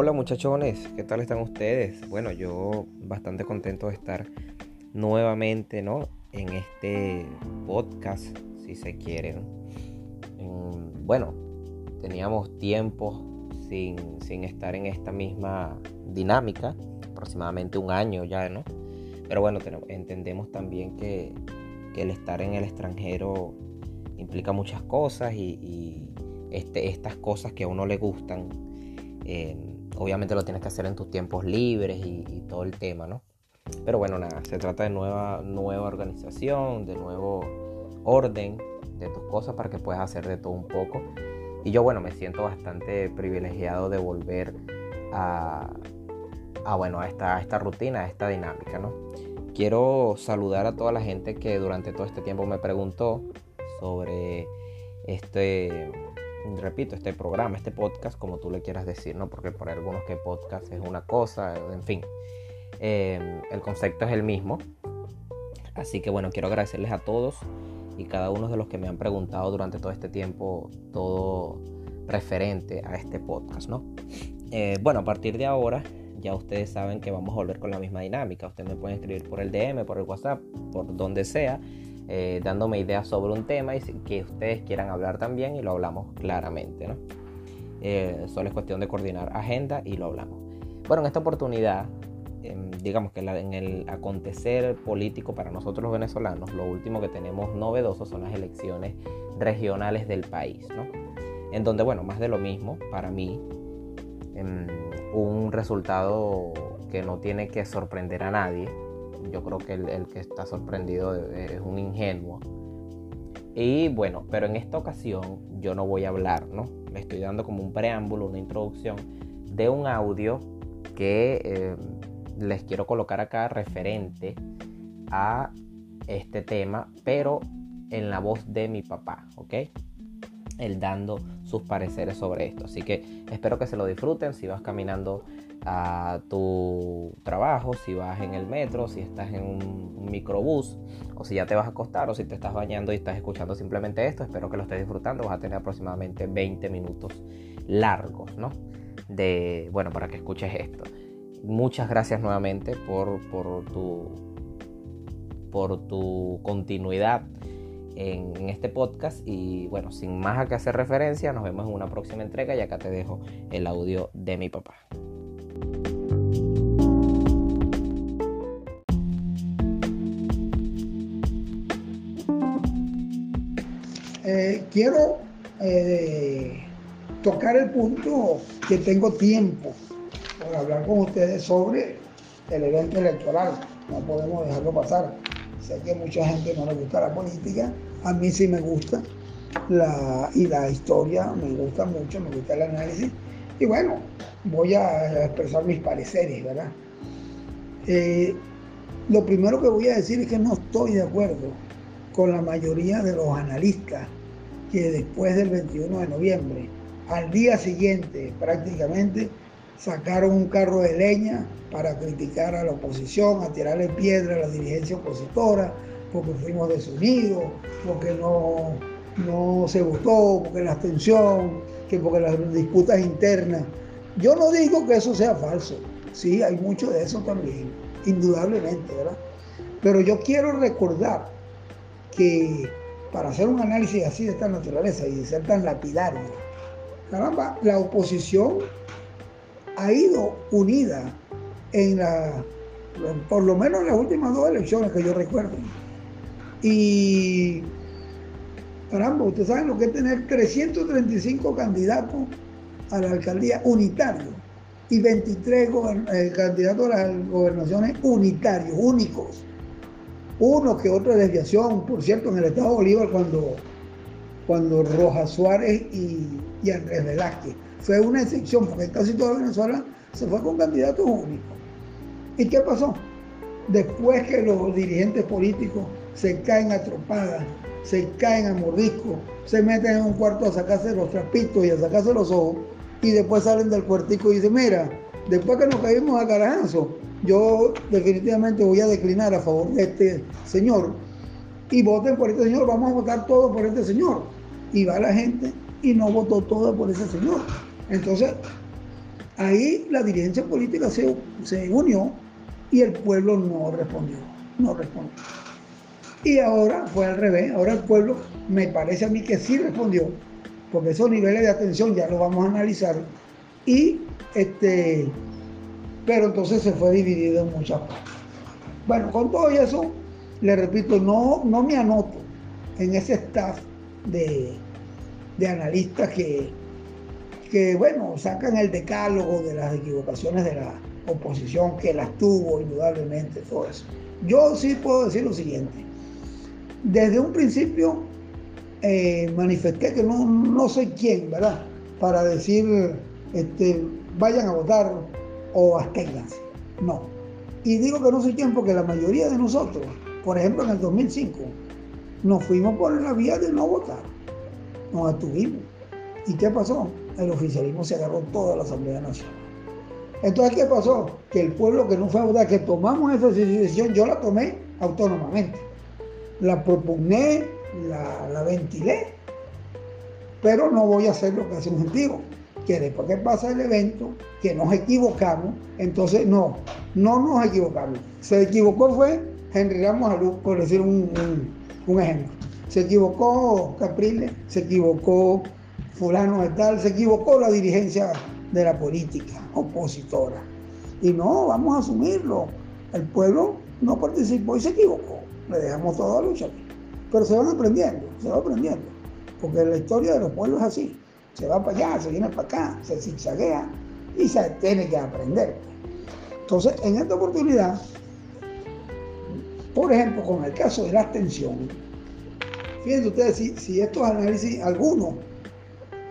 Hola muchachones, ¿qué tal están ustedes? Bueno, yo bastante contento de estar nuevamente, ¿no? En este podcast, si se quieren. Bueno, teníamos tiempo sin, sin estar en esta misma dinámica, aproximadamente un año ya, ¿no? Pero bueno, entendemos también que, el estar en el extranjero implica muchas cosas y, este, estas cosas que a uno le gustan, eh, obviamente lo tienes que hacer en tus tiempos libres y, todo el tema, ¿no? Pero bueno, nada, se trata de nueva, nueva organización, de nuevo orden de tus cosas para que puedas hacer de todo un poco. Y yo, bueno, me siento bastante privilegiado de volver a, bueno, a esta, a esta rutina, a esta dinámica, ¿no? Quiero saludar a toda la gente que durante todo este tiempo me preguntó sobre este, repito, este programa, este podcast, como tú le quieras decir, ¿no? Porque por algunos que podcast es una cosa, en fin. Em, el concepto es el mismo. Así que bueno, quiero agradecerles a todos y cada uno de los que me han preguntado durante todo este tiempo todo referente a este podcast, ¿no? Eh, bueno, a partir de ahora ya ustedes saben que vamos a volver con la misma dinámica. Ustedes me pueden escribir por el DM, por el WhatsApp, por donde sea eh, dándome ideas sobre un tema y que ustedes quieran hablar también y lo hablamos claramente. ¿no? Eh, solo es cuestión de coordinar agenda y lo hablamos. Bueno, en esta oportunidad, em, digamos que en el acontecer político para nosotros los venezolanos, lo último que tenemos novedoso son las elecciones regionales del país, ¿no? En donde, bueno, más de lo mismo, para mí, em, un resultado que no tiene que sorprender a nadie, yo creo que el, que está sorprendido es un ingenuo. Y bueno, pero en esta ocasión yo no voy a hablar, ¿no? Me estoy dando como un preámbulo, una introducción de un audio que eh, les quiero colocar acá referente a este tema, pero en la voz de mi papá, ¿ok? Él dando sus pareceres sobre esto. Así que espero que se lo disfruten. Si vas caminando a tu trabajo, si vas en el metro, si estás en un, microbús o si ya te vas a acostar o si te estás bañando y estás escuchando simplemente esto, espero que lo estés disfrutando, vas a tener aproximadamente 20 minutos largos, ¿no? De, bueno, para que escuches esto. Muchas gracias nuevamente por, por, tu, por tu continuidad en, en, este podcast y bueno, sin más a que hacer referencia, nos vemos en una próxima entrega y acá te dejo el audio de mi papá. Quiero eh, tocar el punto que tengo tiempo para hablar con ustedes sobre el evento electoral. No podemos dejarlo pasar. Sé que mucha gente no le gusta la política. A mí sí me gusta. La, y la historia me gusta mucho, me gusta el análisis. Y bueno, voy a expresar mis pareceres, ¿verdad? Eh, lo primero que voy a decir es que no estoy de acuerdo con la mayoría de los analistas que después del 21 de noviembre, al día siguiente prácticamente, sacaron un carro de leña para criticar a la oposición, a tirarle piedra a la dirigencia opositora, porque fuimos desunidos, porque no, no se votó, porque la abstención, que porque las disputas internas. Yo no digo que eso sea falso, sí, hay mucho de eso también, indudablemente, ¿verdad? Pero yo quiero recordar que para hacer un análisis así de esta naturaleza y ser tan lapidario, caramba, la oposición ha ido unida en la, por lo menos en las últimas dos elecciones que yo recuerdo. Y, caramba, ustedes saben lo que es tener 335 candidatos a la alcaldía unitario y 23 eh, candidatos a las gobernaciones unitarios, únicos uno que otra desviación, por cierto, en el estado de Bolívar cuando, cuando Rojas Suárez y, Andrés Velázquez. Fue una excepción, porque casi toda Venezuela se fue con candidatos únicos. ¿Y qué pasó? Después que los dirigentes políticos se caen a tropadas, se caen a mordisco, se meten en un cuarto a sacarse los trapitos y a sacarse los ojos, y después salen del cuartico y dicen, mira, después que nos caímos a carajazo, yo definitivamente voy a declinar a favor de este señor y voten por este señor, vamos a votar todos por este señor. Y va la gente y no votó todo por ese señor. Entonces, Ahí la dirigencia política se, se unió y el pueblo no respondió, no respondió. Y ahora fue al revés, ahora el pueblo me parece a mí que sí respondió, porque esos niveles de atención ya los vamos a analizar. Y este, pero entonces se fue dividido en muchas partes. Bueno, con todo eso, le repito, no, no me anoto en ese staff de, de analistas que, que, bueno, sacan el decálogo de las equivocaciones de la oposición, que las tuvo indudablemente, todo eso. Yo sí puedo decir lo siguiente. Desde un principio eh, manifesté que no, no soy quien, ¿verdad? Para decir, este, vayan a votar o absténganse. No. Y digo que no soy quien porque la mayoría de nosotros, por ejemplo en el 2005, nos fuimos por la vía de no votar. Nos abstuvimos. ¿Y qué pasó? El oficialismo se agarró toda la Asamblea Nacional. Entonces, ¿qué pasó? Que el pueblo que no fue a votar, que tomamos esa decisión, yo la tomé autónomamente. La propugné, la, la ventilé, pero no voy a hacer lo que hace un gentío, que después que pasa el evento, que nos equivocamos, entonces no, no nos equivocamos. Se equivocó fue Henry Ramos Alú, por decir un, un ejemplo. Se equivocó Capriles, se equivocó fulano de tal, se equivocó la dirigencia de la política opositora. Y no, vamos a asumirlo. El pueblo no participó y se equivocó. Le dejamos toda la lucha. Pero se van aprendiendo, se va aprendiendo. Porque la historia de los pueblos es así. Se va para allá, se viene para acá, se zigzaguea y se tiene que aprender. Entonces, en esta oportunidad, por ejemplo, con el caso de la abstención, fíjense ustedes si, si estos análisis, algunos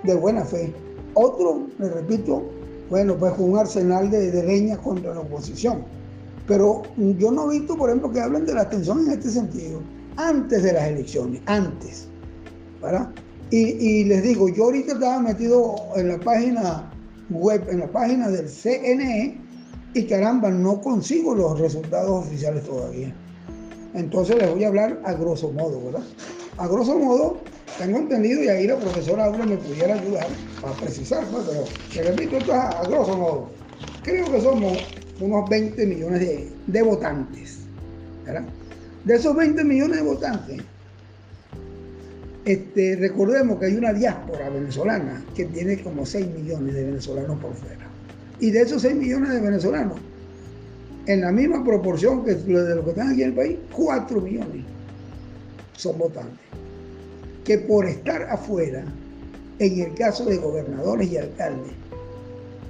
de buena fe, otro, le repito, bueno, pues un arsenal de, de leña contra la oposición. Pero yo no he visto, por ejemplo, que hablen de la abstención en este sentido, antes de las elecciones, antes. ¿verdad? Y, les digo, yo ahorita estaba metido en la página web, en la página del CNE, y caramba, no consigo los resultados oficiales todavía. Entonces les voy a hablar a grosso modo, ¿verdad? A grosso modo, tengo entendido y ahí la profesora Aura me pudiera ayudar a precisar, ¿no? pero te repito, esto es a, a, grosso modo. Creo que somos unos 20 millones de, de votantes. ¿verdad? De esos 20 millones de votantes, este, recordemos que hay una diáspora venezolana que tiene como 6 millones de venezolanos por fuera. Y de esos 6 millones de venezolanos, en la misma proporción que de los que están aquí en el país, 4 millones son votantes. Que por estar afuera, en el caso de gobernadores y alcaldes,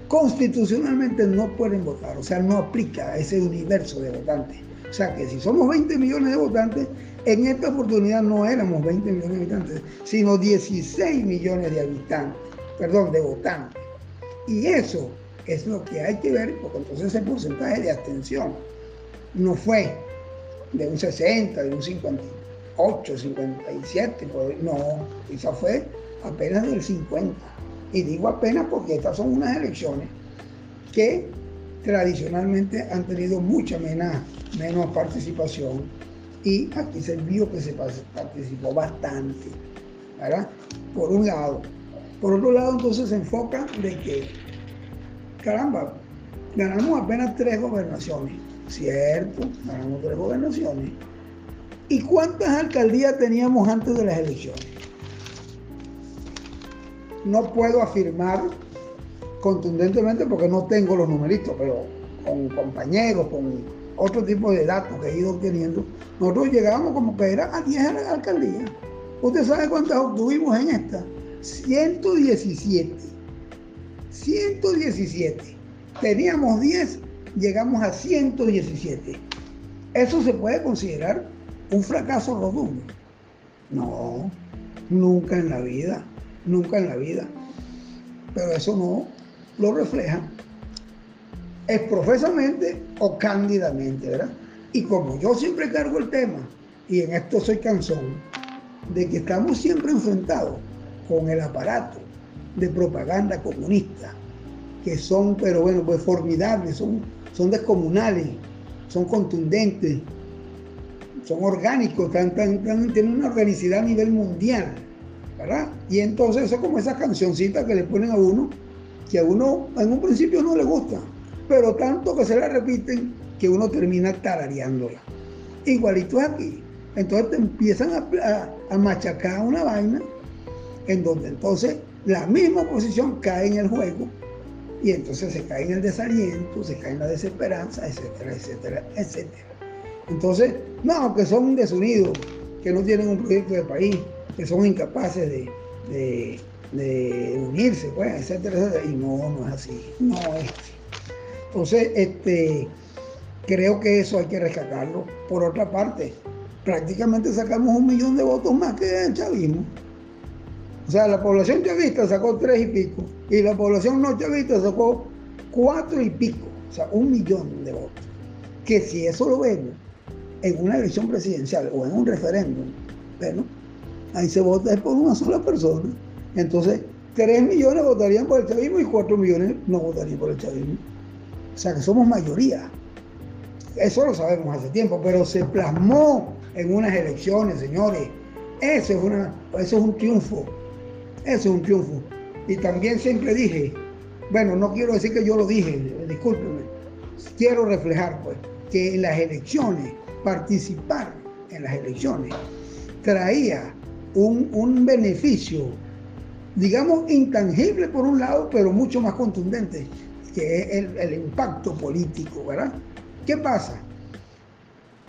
constitucionalmente no pueden votar, o sea, no aplica a ese universo de votantes. O sea que si somos 20 millones de votantes, en esta oportunidad no éramos 20 millones de habitantes, sino 16 millones de habitantes, perdón, de votantes. Y eso es lo que hay que ver, porque entonces ese porcentaje de abstención no fue de un 60, de un 58, 57, no, esa fue apenas del 50. Y digo apenas porque estas son unas elecciones que tradicionalmente han tenido mucha menos, menos participación y aquí se vio que se participó bastante, ¿verdad? Por un lado. Por otro lado, entonces se enfoca de que, caramba, ganamos apenas tres gobernaciones, ¿cierto? Ganamos tres gobernaciones. ¿Y cuántas alcaldías teníamos antes de las elecciones? No puedo afirmar contundentemente porque no tengo los numeritos, pero con compañeros, con otro tipo de datos que he ido obteniendo, nosotros llegamos como que era a 10 alcaldías. ¿Usted sabe cuántas obtuvimos en esta? 117. 117. Teníamos 10, llegamos a 117. ¿Eso se puede considerar un fracaso rotundo? No, nunca en la vida, nunca en la vida. Pero eso no lo refleja es profesamente o cándidamente, ¿verdad? Y como yo siempre cargo el tema, y en esto soy cansón, de que estamos siempre enfrentados con el aparato de propaganda comunista, que son, pero bueno, pues formidables, son, son descomunales, son contundentes, son orgánicos, tan, tan, tan, tienen una organicidad a nivel mundial, ¿verdad? Y entonces eso es como esa cancioncita que le ponen a uno que a uno en un principio no le gusta, pero tanto que se la repiten que uno termina tarareándola. Igualito aquí. Entonces te empiezan a, machacar una vaina en donde entonces la misma oposición cae en el juego y entonces se cae en el desaliento, se cae en la desesperanza, etcétera, etcétera, etcétera. Entonces, no, que son desunidos, que no tienen un proyecto de país, que son incapaces de, unirse, pues, etcétera, etcétera. Y no, no es así, no es así. Entonces, este, creo que eso hay que rescatarlo. Por otra parte, prácticamente sacamos un millón de votos más que el chavismo. O sea, la población chavista sacó tres y pico y la población no chavista sacó cuatro y pico, o sea, un millón de votos. Que si eso lo vemos en una elección presidencial o en un referéndum, bueno, ahí se vota por una sola persona. Entonces, tres millones votarían por el chavismo y cuatro millones no votarían por el chavismo. O sea que somos mayoría. Eso lo sabemos hace tiempo, pero se plasmó en unas elecciones, señores. Eso es, una, eso es un triunfo. Eso es un triunfo. Y también siempre dije, bueno, no quiero decir que yo lo dije, discúlpenme, quiero reflejar pues que en las elecciones, participar en las elecciones, traía un, un beneficio, digamos, intangible por un lado, pero mucho más contundente, que es el, el impacto político, ¿verdad? ¿Qué pasa?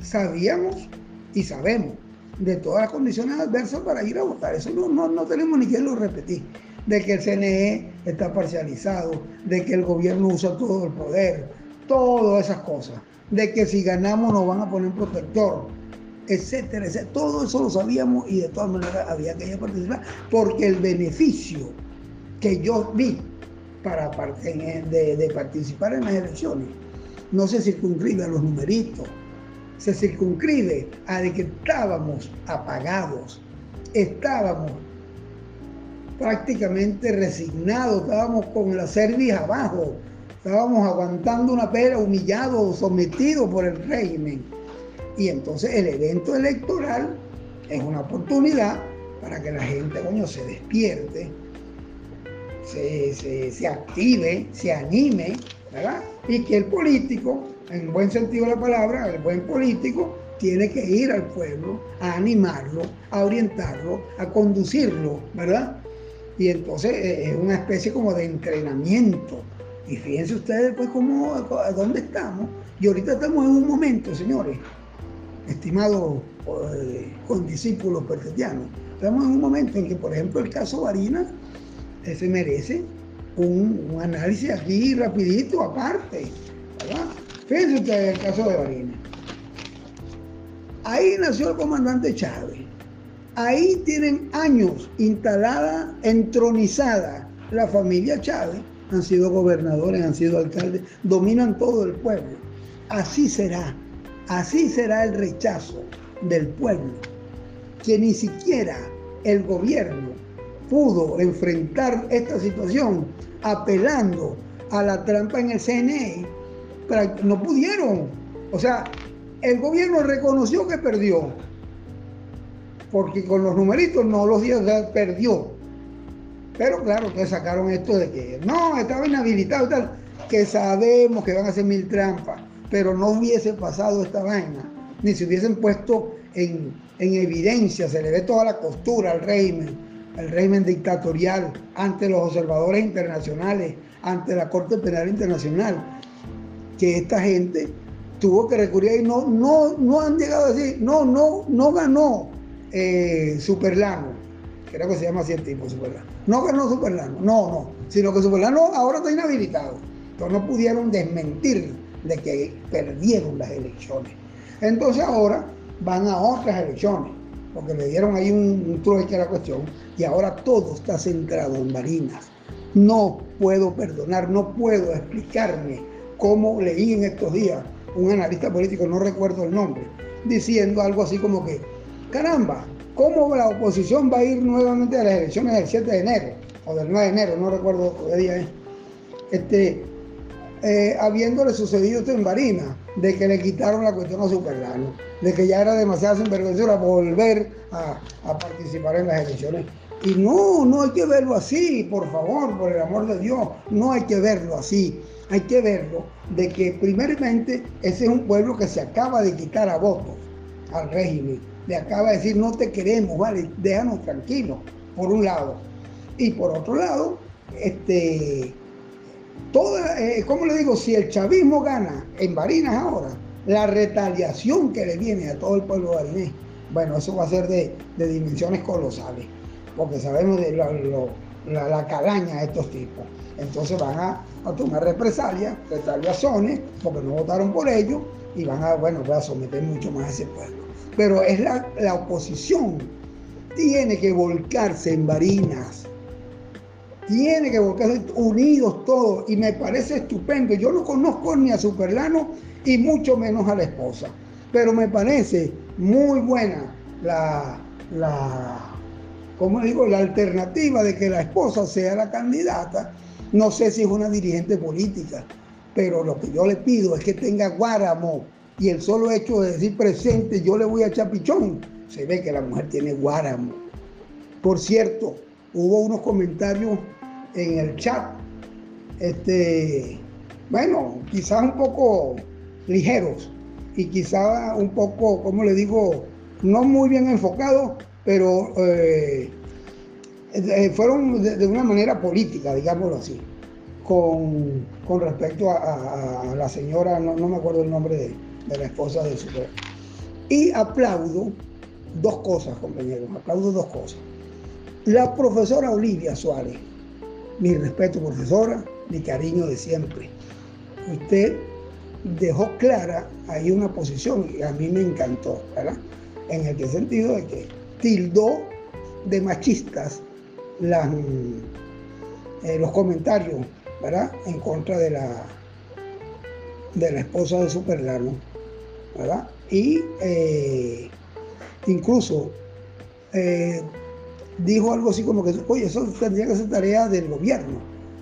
Sabíamos y sabemos de todas las condiciones adversas para ir a votar. Eso no, no, tenemos ni que lo repetir. De que el CNE está parcializado, de que el gobierno usa todo el poder, todas esas cosas. De que si ganamos nos van a poner protector, etcétera, etcétera. Todo eso lo sabíamos y de todas maneras había que participar, porque el beneficio que yo vi para de, participar en las elecciones no se circunscribe a los numeritos, se circunscribe a que estábamos apagados, estábamos prácticamente resignados, estábamos con la cerviz abajo, estábamos aguantando una pera, humillados, sometidos por el régimen. Y entonces el evento electoral es una oportunidad para que la gente, coño, se despierte, se, se active, se anime, ¿verdad? Y que el político en buen sentido de la palabra, el buen político tiene que ir al pueblo a animarlo, a orientarlo, a conducirlo, ¿verdad? Y entonces eh, es una especie como de entrenamiento. Y fíjense ustedes pues cómo, a dónde estamos. Y ahorita estamos en un momento, señores, estimados eh, condiscípulos perfectianos, estamos en un momento en que, por ejemplo, el caso Varina se merece un, un análisis aquí rapidito, aparte. Fíjense ustedes el caso de Barina. Ahí nació el comandante Chávez. Ahí tienen años instalada, entronizada la familia Chávez. Han sido gobernadores, han sido alcaldes, dominan todo el pueblo. Así será, así será el rechazo del pueblo, que ni siquiera el gobierno pudo enfrentar esta situación apelando a la trampa en el CNE no pudieron. O sea, el gobierno reconoció que perdió, porque con los numeritos no los dio, perdió. Pero claro, que sacaron esto de que no, estaba inhabilitado y tal, que sabemos que van a hacer mil trampas, pero no hubiese pasado esta vaina, ni se hubiesen puesto en, en evidencia, se le ve toda la costura al régimen, al régimen dictatorial, ante los observadores internacionales, ante la Corte Penal Internacional que esta gente tuvo que recurrir y no, no, no han llegado a decir, no, no, no ganó eh, Superlano, creo que se llama así el tipo, Superlano. No ganó Superlano, no, no, sino que Superlano ahora está inhabilitado. Entonces no pudieron desmentir de que perdieron las elecciones. Entonces ahora van a otras elecciones, porque le dieron ahí un, un que a la cuestión, y ahora todo está centrado en Marinas. No puedo perdonar, no puedo explicarme como leí en estos días un analista político, no recuerdo el nombre, diciendo algo así como que, caramba, ¿cómo la oposición va a ir nuevamente a las elecciones del 7 de enero o del 9 de enero, no recuerdo qué día es? Este, eh, habiéndole sucedido esto en Barina, de que le quitaron la cuestión a Superlano, de que ya era demasiada sinvergüenza volver a, a, participar en las elecciones. Y no, no hay que verlo así, por favor, por el amor de Dios, no hay que verlo así. Hay que verlo de que primeramente ese es un pueblo que se acaba de quitar a votos al régimen. Le acaba de decir, no te queremos, vale, déjanos tranquilos, por un lado. Y por otro lado, este, toda, eh, ¿cómo le digo? Si el chavismo gana en Barinas ahora, la retaliación que le viene a todo el pueblo barinés, bueno, eso va a ser de, dimensiones colosales, porque sabemos de la, calaña de estos tipos. Entonces van a, tomar represalias, retaliaciones, porque no votaron por ellos, y van a, bueno, a someter mucho más a ese pueblo. Pero es la, la oposición, tiene que volcarse en Barinas, tiene que volcarse unidos todos, y me parece estupendo. Yo no conozco ni a Superlano y mucho menos a la esposa, pero me parece muy buena la, la, ¿cómo digo? la alternativa de que la esposa sea la candidata. No sé si es una dirigente política, pero lo que yo le pido es que tenga guáramo y el solo hecho de decir presente, yo le voy a chapichón, se ve que la mujer tiene guáramo. Por cierto, hubo unos comentarios en el chat, este, bueno, quizás un poco ligeros, y quizá un poco, como le digo, no muy bien enfocados, pero eh, eh, fueron de, una manera política, digámoslo así, con, respecto a, la señora, no, me acuerdo el nombre de, la esposa de su Y aplaudo dos cosas, compañeros, aplaudo dos cosas. La profesora Olivia Suárez, mi respeto profesora, mi cariño de siempre. Usted dejó clara ahí una posición y a mí me encantó, ¿verdad? En el sentido de que tildó de machistas eh, los comentarios, ¿verdad? En contra de la, de la esposa de Superlano, ¿verdad? Y eh, incluso eh, dijo algo así como que, oye, eso tendría que ser tarea del gobierno.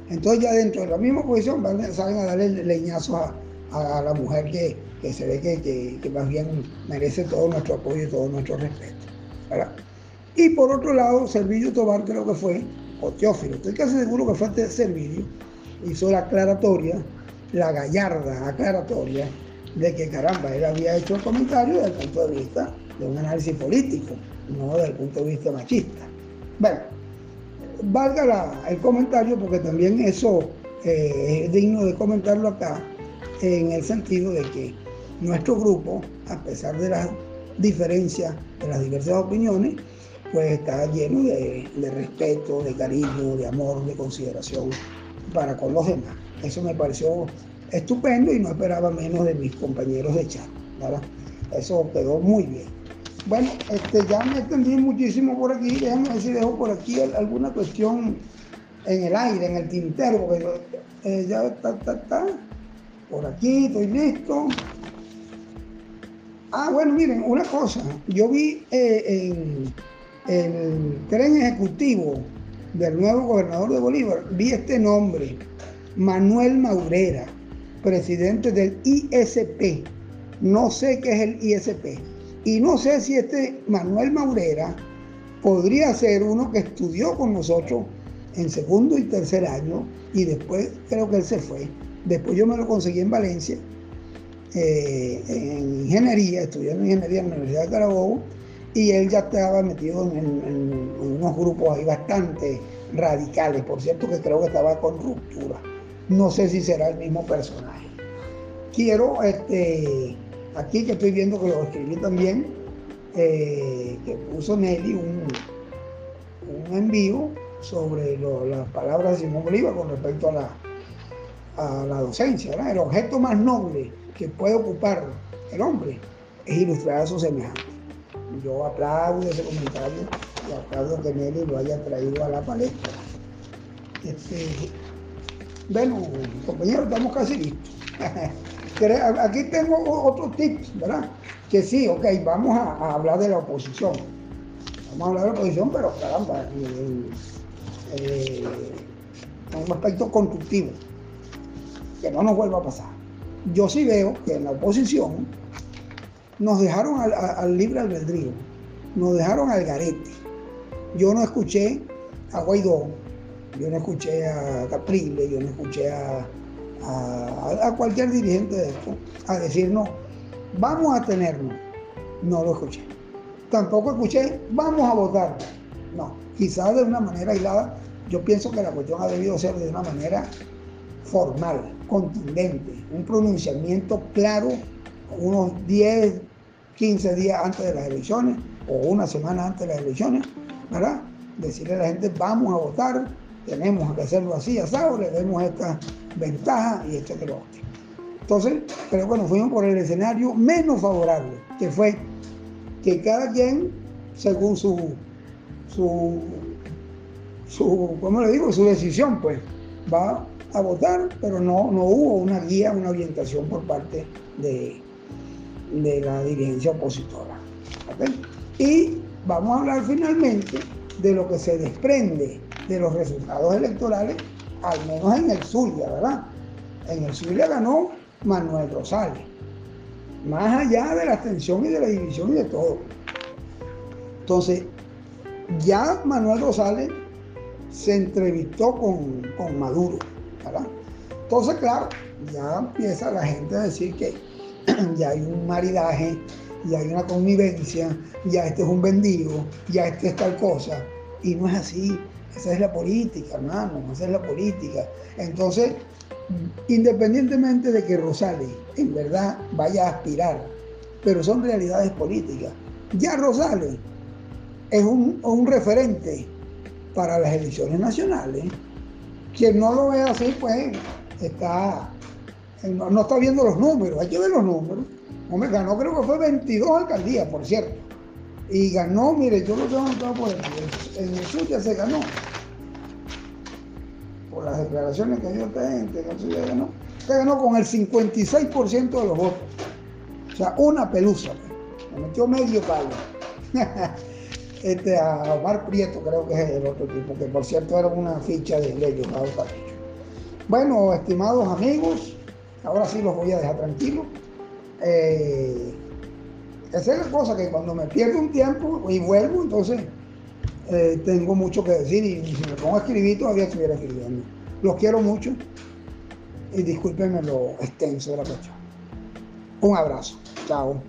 Entonces ya dentro de la misma posición van, salen a darle leñazos a, la mujer que, se ve que, más bien merece todo nuestro apoyo y todo nuestro respeto. Y por otro lado, Servillo Tobar creo que fue, o Teófilo, estoy casi seguro que fue este Servillo, hizo la aclaratoria, la gallarda aclaratoria de que caramba, él había hecho el comentario desde el punto de vista de un análisis político, no desde el punto de vista machista. Bueno, valga el comentario porque también eso eh, es digno de comentarlo acá, en el sentido de que nuestro grupo, a pesar de las diferencias, de las diversas opiniones, pues está lleno de, respeto, de cariño, de amor, de consideración para con los demás. Eso me pareció estupendo y no esperaba menos de mis compañeros de chat. Eso quedó muy bien. Bueno, este, ya me extendí muchísimo por aquí. Déjame ver si dejo por aquí alguna cuestión en el aire, en el tintero, porque eh, ya está, está, está por aquí, estoy listo. Ah, bueno, miren, una cosa, yo vi eh, en el tren ejecutivo del nuevo gobernador de Bolívar, vi este nombre, Manuel Maurera, presidente del ISP. No sé qué es el ISP. Y no sé si este Manuel Maurera podría ser uno que estudió con nosotros en segundo y tercer año y después creo que él se fue Después yo me lo conseguí en Valencia, eh, en ingeniería, estudiando ingeniería en la Universidad de Carabobo, y él ya estaba metido en, unos grupos ahí bastante radicales, por cierto que creo que estaba con ruptura. No sé si será el mismo personaje. Quiero, este, aquí que estoy viendo que lo escribí también, eh, que puso Nelly un, un envío sobre las palabras de Simón Bolívar con respecto a la, a la docencia. El objeto más noble que puede ocupar el hombre es ilustrar a su semejante. Yo aplaudo ese comentario y aplaudo que Nelly lo haya traído a la palestra. Este, bueno, compañeros, estamos casi listos. Aquí tengo otros tips, ¿verdad? Que sí, ok, vamos a, hablar de la oposición. Vamos a hablar de la oposición, pero caramba, en un aspecto constructivo que no nos vuelva a pasar. Yo sí veo que en la oposición nos dejaron al, libre albedrío, nos dejaron al garete, Yo no escuché a Guaidó, yo no escuché a Caprile, yo no escuché a, a, cualquier dirigente de esto a decir no, vamos a tenernos. No lo escuché. Tampoco escuché, vamos a votar. No, quizás de una manera aislada. Yo pienso que la cuestión ha debido ser de una manera formal, contundente, un pronunciamiento claro, unos 10, 15 días antes de las elecciones o una semana antes de las elecciones, ¿verdad? Decirle a la gente, vamos a votar, tenemos que hacerlo así, asado, le demos esta ventaja y esto que lo otro. Entonces, pero bueno, fuimos por el escenario menos favorable, que fue que cada quien, según su, su, su ¿cómo le digo? Su decisión, pues, va a votar, pero no, no hubo una guía, una orientación por parte de, de la dirigencia opositora. Y vamos a hablar finalmente de lo que se desprende de los resultados electorales, al menos en el Zulia, ¿verdad? En el Zulia ganó Manuel Rosales, más allá de la tensión y de la división y de todo. Entonces, ya Manuel Rosales se entrevistó con, con Maduro, ¿verdad? Entonces, claro, ya empieza la gente a decir que ya hay un maridaje, ya hay una convivencia, ya este es un vendido, ya este es tal cosa. Y no es así. Esa es la política, hermano, esa es la política. Entonces, independientemente de que Rosales en verdad vaya a aspirar, pero son realidades políticas. Ya Rosales es un, un referente para las elecciones nacionales. Quien no lo ve así, pues está, no, está viendo los números, hay que ver los números. Hombre, ganó creo que fue 22 alcaldías, por cierto. Y ganó, mire, yo lo tengo anotado por aquí, en el sur ya se ganó. Por las declaraciones que dio esta gente, no sé, ya ganó. Se ganó con el 56% de los votos. O sea, una pelusa. Me metió medio palo. este, a Omar Prieto, creo que es el otro tipo, que por cierto era una ficha de ellos, Bueno, estimados amigos, ahora sí los voy a dejar tranquilos. Eh, esa es la cosa, que cuando me pierdo un tiempo y vuelvo, entonces eh, tengo mucho que decir y, si me pongo a escribir todavía estuviera escribiendo. Los quiero mucho y discúlpenme lo extenso de la cuestión. Un abrazo. Chao.